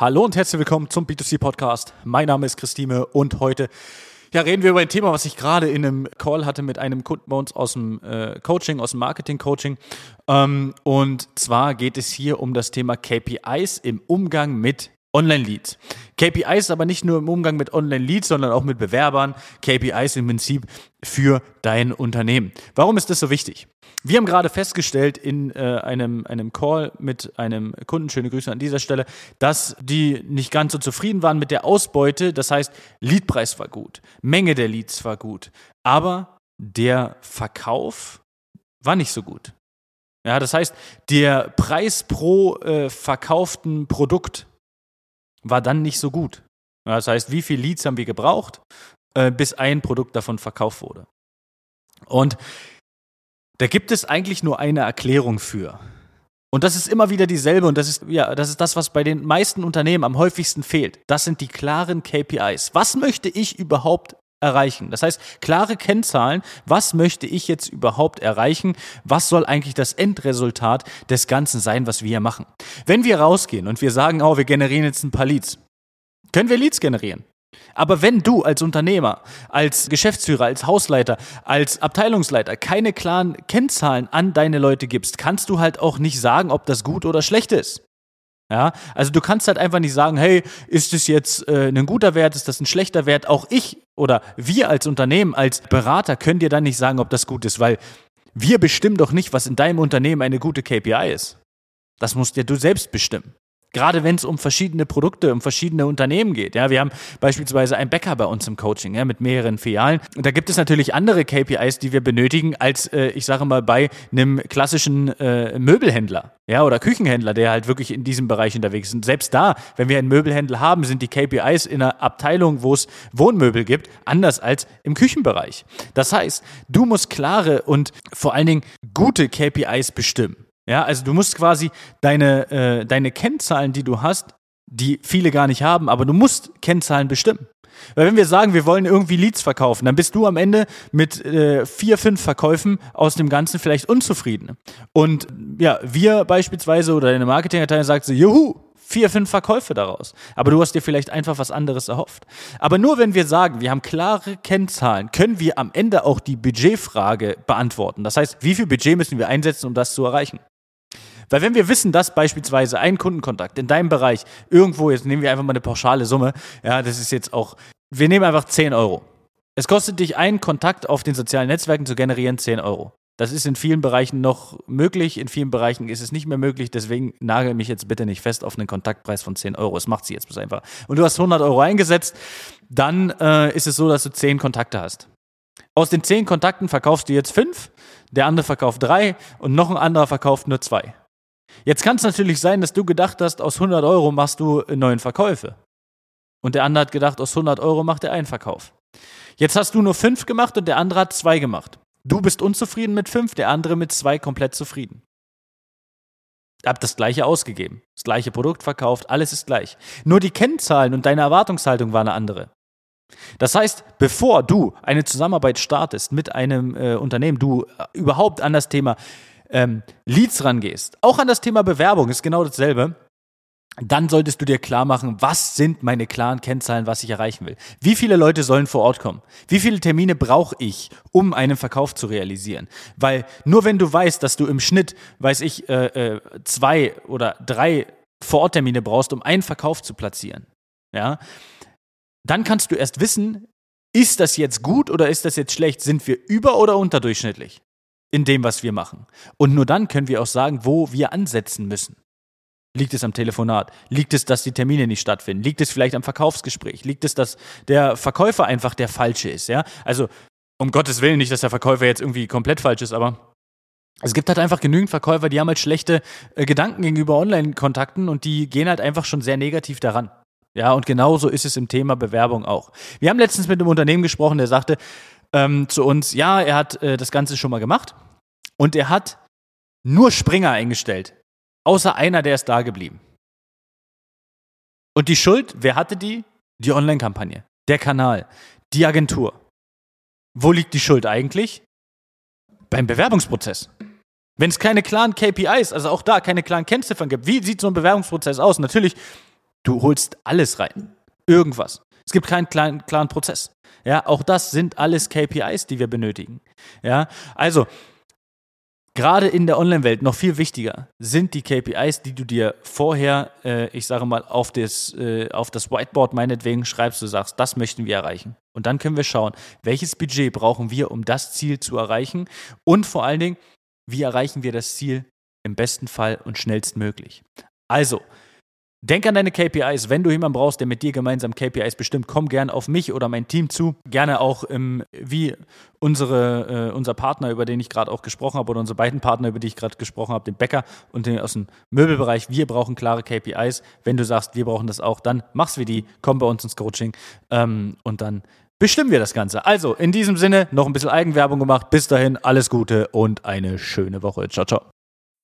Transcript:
Hallo und herzlich willkommen zum B2C Podcast. Mein Name ist Christine und heute ja, reden wir über ein Thema, was ich gerade in einem Call hatte mit einem Kunden bei uns aus dem äh, Coaching, aus dem Marketing-Coaching. Ähm, und zwar geht es hier um das Thema KPIs im Umgang mit Online-Leads. KPIs aber nicht nur im Umgang mit Online-Leads, sondern auch mit Bewerbern. KPIs im Prinzip für dein Unternehmen. Warum ist das so wichtig? Wir haben gerade festgestellt in äh, einem, einem Call mit einem Kunden, schöne Grüße an dieser Stelle, dass die nicht ganz so zufrieden waren mit der Ausbeute. Das heißt, Leadpreis war gut, Menge der Leads war gut, aber der Verkauf war nicht so gut. Ja, das heißt, der Preis pro äh, verkauften Produkt war dann nicht so gut. Das heißt, wie viele Leads haben wir gebraucht, äh, bis ein Produkt davon verkauft wurde. Und da gibt es eigentlich nur eine Erklärung für. Und das ist immer wieder dieselbe und das ist, ja, das ist das, was bei den meisten Unternehmen am häufigsten fehlt. Das sind die klaren KPIs. Was möchte ich überhaupt erreichen? Das heißt, klare Kennzahlen. Was möchte ich jetzt überhaupt erreichen? Was soll eigentlich das Endresultat des Ganzen sein, was wir hier machen? Wenn wir rausgehen und wir sagen, oh, wir generieren jetzt ein paar Leads, können wir Leads generieren? Aber wenn du als Unternehmer, als Geschäftsführer, als Hausleiter, als Abteilungsleiter keine klaren Kennzahlen an deine Leute gibst, kannst du halt auch nicht sagen, ob das gut oder schlecht ist. Ja, also du kannst halt einfach nicht sagen, hey, ist das jetzt äh, ein guter Wert, ist das ein schlechter Wert? Auch ich oder wir als Unternehmen, als Berater können dir dann nicht sagen, ob das gut ist, weil wir bestimmen doch nicht, was in deinem Unternehmen eine gute KPI ist. Das musst ja du selbst bestimmen. Gerade wenn es um verschiedene Produkte, um verschiedene Unternehmen geht. Ja, wir haben beispielsweise einen Bäcker bei uns im Coaching ja, mit mehreren Filialen. Und da gibt es natürlich andere KPIs, die wir benötigen, als äh, ich sage mal bei einem klassischen äh, Möbelhändler ja, oder Küchenhändler, der halt wirklich in diesem Bereich unterwegs ist. Und selbst da, wenn wir einen Möbelhändler haben, sind die KPIs in einer Abteilung, wo es Wohnmöbel gibt, anders als im Küchenbereich. Das heißt, du musst klare und vor allen Dingen gute KPIs bestimmen. Ja, also du musst quasi deine, äh, deine Kennzahlen, die du hast, die viele gar nicht haben, aber du musst Kennzahlen bestimmen. Weil wenn wir sagen, wir wollen irgendwie Leads verkaufen, dann bist du am Ende mit äh, vier, fünf Verkäufen aus dem Ganzen vielleicht unzufrieden. Und ja, wir beispielsweise oder deine Marketingabteilung sagt so, juhu, vier, fünf Verkäufe daraus. Aber du hast dir vielleicht einfach was anderes erhofft. Aber nur wenn wir sagen, wir haben klare Kennzahlen, können wir am Ende auch die Budgetfrage beantworten. Das heißt, wie viel Budget müssen wir einsetzen, um das zu erreichen? Weil wenn wir wissen, dass beispielsweise ein Kundenkontakt in deinem Bereich irgendwo, jetzt nehmen wir einfach mal eine pauschale Summe, ja, das ist jetzt auch, wir nehmen einfach 10 Euro. Es kostet dich einen Kontakt auf den sozialen Netzwerken zu generieren 10 Euro. Das ist in vielen Bereichen noch möglich, in vielen Bereichen ist es nicht mehr möglich, deswegen nagel mich jetzt bitte nicht fest auf einen Kontaktpreis von 10 Euro. Es macht sie jetzt bloß einfach. Und du hast 100 Euro eingesetzt, dann äh, ist es so, dass du 10 Kontakte hast. Aus den 10 Kontakten verkaufst du jetzt 5, der andere verkauft 3 und noch ein anderer verkauft nur 2. Jetzt kann es natürlich sein, dass du gedacht hast, aus 100 Euro machst du neun Verkäufe. Und der andere hat gedacht, aus 100 Euro macht er einen Verkauf. Jetzt hast du nur fünf gemacht und der andere hat zwei gemacht. Du bist unzufrieden mit fünf, der andere mit zwei komplett zufrieden. Hab das gleiche ausgegeben, das gleiche Produkt verkauft, alles ist gleich. Nur die Kennzahlen und deine Erwartungshaltung war eine andere. Das heißt, bevor du eine Zusammenarbeit startest mit einem äh, Unternehmen, du äh, überhaupt an das Thema ähm, Leads rangehst, auch an das Thema Bewerbung ist genau dasselbe, dann solltest du dir klar machen, was sind meine klaren Kennzahlen, was ich erreichen will. Wie viele Leute sollen vor Ort kommen? Wie viele Termine brauche ich, um einen Verkauf zu realisieren? Weil nur wenn du weißt, dass du im Schnitt, weiß ich, äh, äh, zwei oder drei Vororttermine brauchst, um einen Verkauf zu platzieren, ja, dann kannst du erst wissen, ist das jetzt gut oder ist das jetzt schlecht? Sind wir über- oder unterdurchschnittlich? In dem, was wir machen. Und nur dann können wir auch sagen, wo wir ansetzen müssen. Liegt es am Telefonat? Liegt es, dass die Termine nicht stattfinden? Liegt es vielleicht am Verkaufsgespräch? Liegt es, dass der Verkäufer einfach der Falsche ist? Ja, also um Gottes Willen nicht, dass der Verkäufer jetzt irgendwie komplett falsch ist, aber es gibt halt einfach genügend Verkäufer, die haben halt schlechte äh, Gedanken gegenüber Online-Kontakten und die gehen halt einfach schon sehr negativ daran. Ja, und genauso ist es im Thema Bewerbung auch. Wir haben letztens mit einem Unternehmen gesprochen, der sagte, ähm, zu uns, ja, er hat äh, das Ganze schon mal gemacht und er hat nur Springer eingestellt, außer einer, der ist da geblieben. Und die Schuld, wer hatte die? Die Online-Kampagne, der Kanal, die Agentur. Wo liegt die Schuld eigentlich? Beim Bewerbungsprozess. Wenn es keine klaren KPIs, also auch da keine klaren Kennziffern gibt, wie sieht so ein Bewerbungsprozess aus? Natürlich Du holst alles rein. Irgendwas. Es gibt keinen klaren, klaren Prozess. Ja, auch das sind alles KPIs, die wir benötigen. Ja, also gerade in der Online-Welt noch viel wichtiger sind die KPIs, die du dir vorher, äh, ich sage mal, auf das, äh, auf das Whiteboard meinetwegen schreibst, du sagst, das möchten wir erreichen. Und dann können wir schauen, welches Budget brauchen wir, um das Ziel zu erreichen und vor allen Dingen, wie erreichen wir das Ziel im besten Fall und schnellstmöglich. Also, Denk an deine KPIs. Wenn du jemanden brauchst, der mit dir gemeinsam KPIs bestimmt, komm gerne auf mich oder mein Team zu. Gerne auch im, wie unsere, äh, unser Partner, über den ich gerade auch gesprochen habe, oder unsere beiden Partner, über die ich gerade gesprochen habe, den Bäcker und den aus dem Möbelbereich. Wir brauchen klare KPIs. Wenn du sagst, wir brauchen das auch, dann mach's wie die, komm bei uns ins Coaching ähm, und dann bestimmen wir das Ganze. Also, in diesem Sinne, noch ein bisschen Eigenwerbung gemacht. Bis dahin, alles Gute und eine schöne Woche. Ciao, ciao.